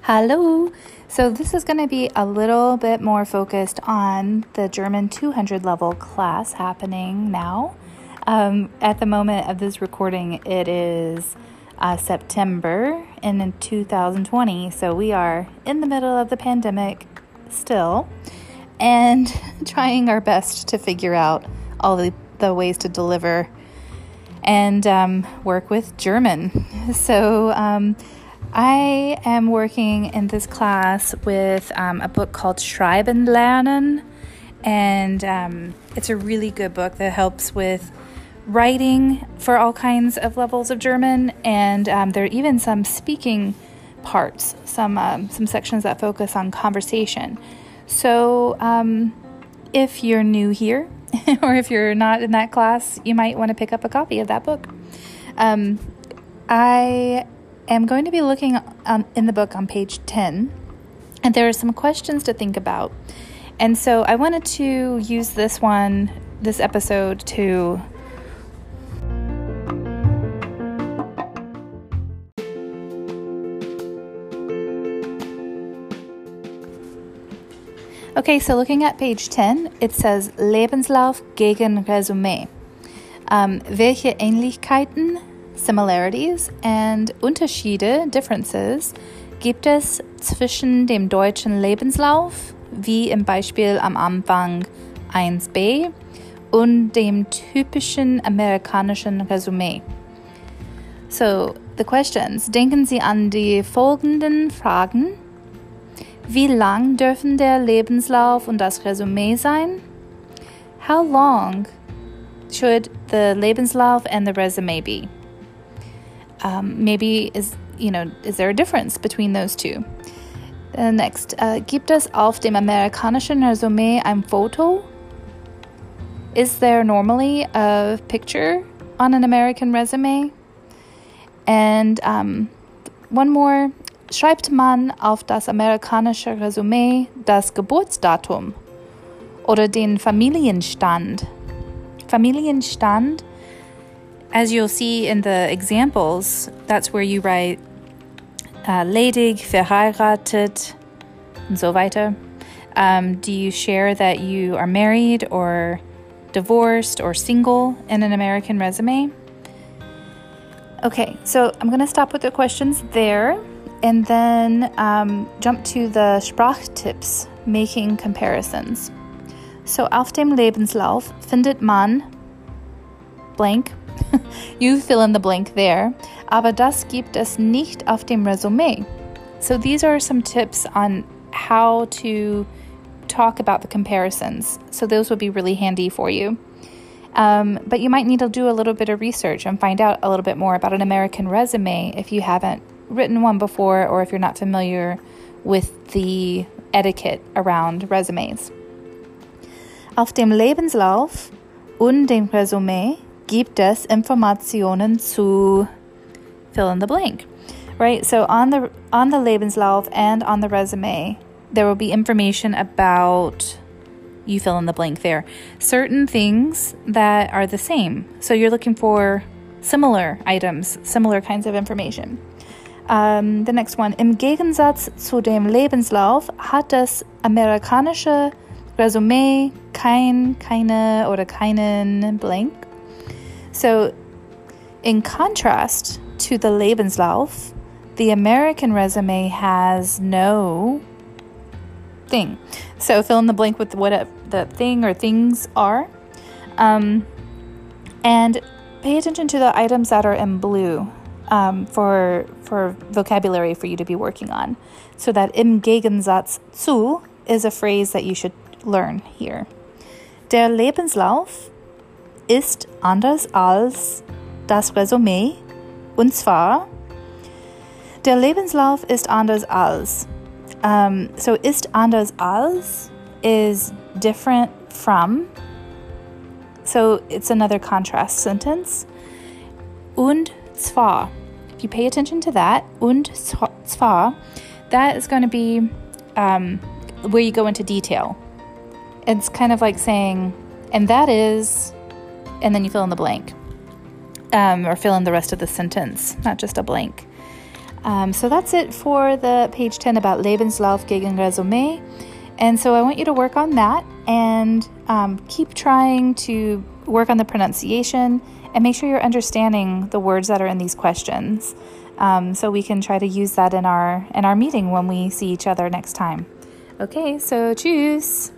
Hello. So, this is going to be a little bit more focused on the German 200 level class happening now. Um, at the moment of this recording, it is uh, September in 2020. So, we are in the middle of the pandemic still and trying our best to figure out all the, the ways to deliver and um, work with German. So, um, I am working in this class with um, a book called Schreiben Lernen, and um, it's a really good book that helps with writing for all kinds of levels of German, and um, there are even some speaking parts, some um, some sections that focus on conversation. So, if you're new here, or if you're not in that class, you might want to pick up a copy of that book. Um, I am going to be looking um, in the book on page 10, and there are some questions to think about. And so I wanted to use this one, this episode, to Okay, so looking at page 10, it says Lebenslauf gegen Resümee. Um, welche Ähnlichkeiten similarities and Unterschiede, differences, gibt es zwischen dem deutschen Lebenslauf, wie im Beispiel am Anfang 1b, und dem typischen amerikanischen Resümee? So, the questions. Denken Sie an die folgenden Fragen. Wie lang dürfen der Lebenslauf und das Resümee sein? How long should the Lebenslauf and the resume be? Um, maybe is you know is there a difference between those two? Uh, next, uh, gibt es auf dem amerikanischen Resümee ein Foto? Is there normally a picture on an American resume? And um, one more, schreibt man auf das amerikanische Resümee das Geburtsdatum oder den Familienstand? Familienstand as you'll see in the examples, that's where you write uh, ledig, verheiratet, and so weiter. Um, do you share that you are married or divorced or single in an American resume? Okay, so I'm going to stop with the questions there and then um, jump to the Sprachtipps, making comparisons. So auf dem Lebenslauf findet man blank you fill in the blank there. Aber das gibt es nicht auf dem Resümee. So these are some tips on how to talk about the comparisons. So those would be really handy for you. Um, but you might need to do a little bit of research and find out a little bit more about an American resume if you haven't written one before or if you're not familiar with the etiquette around resumes. Auf dem Lebenslauf und dem Resümee gibt es Informationen zu fill in the blank. Right? So on the on the Lebenslauf and on the resume, there will be information about you fill in the blank there. Certain things that are the same. So you're looking for similar items, similar kinds of information. Um, the next one. Im Gegensatz zu dem Lebenslauf hat das amerikanische Resümee kein, keine oder keinen blank. So, in contrast to the Lebenslauf, the American resume has no thing. So, fill in the blank with what the thing or things are. Um, and pay attention to the items that are in blue um, for, for vocabulary for you to be working on. So, that im Gegensatz zu is a phrase that you should learn here. Der Lebenslauf ist anders als das Resümee. Und zwar, der Lebenslauf ist anders als. Um, so ist anders als is different from. So it's another contrast sentence. Und zwar, if you pay attention to that, und zwar, that is going to be um, where you go into detail. It's kind of like saying, and that is and then you fill in the blank. um, or fill in the rest of the sentence, not just a blank. Um, so that's it for the page 10 about Lebenslauf gegen Resümee. And so I want you to work on that and um, keep trying to work on the pronunciation and make sure you're understanding the words that are in these questions. Um, so we can try to use that in our in our meeting when we see each other next time. Okay, so tschüss.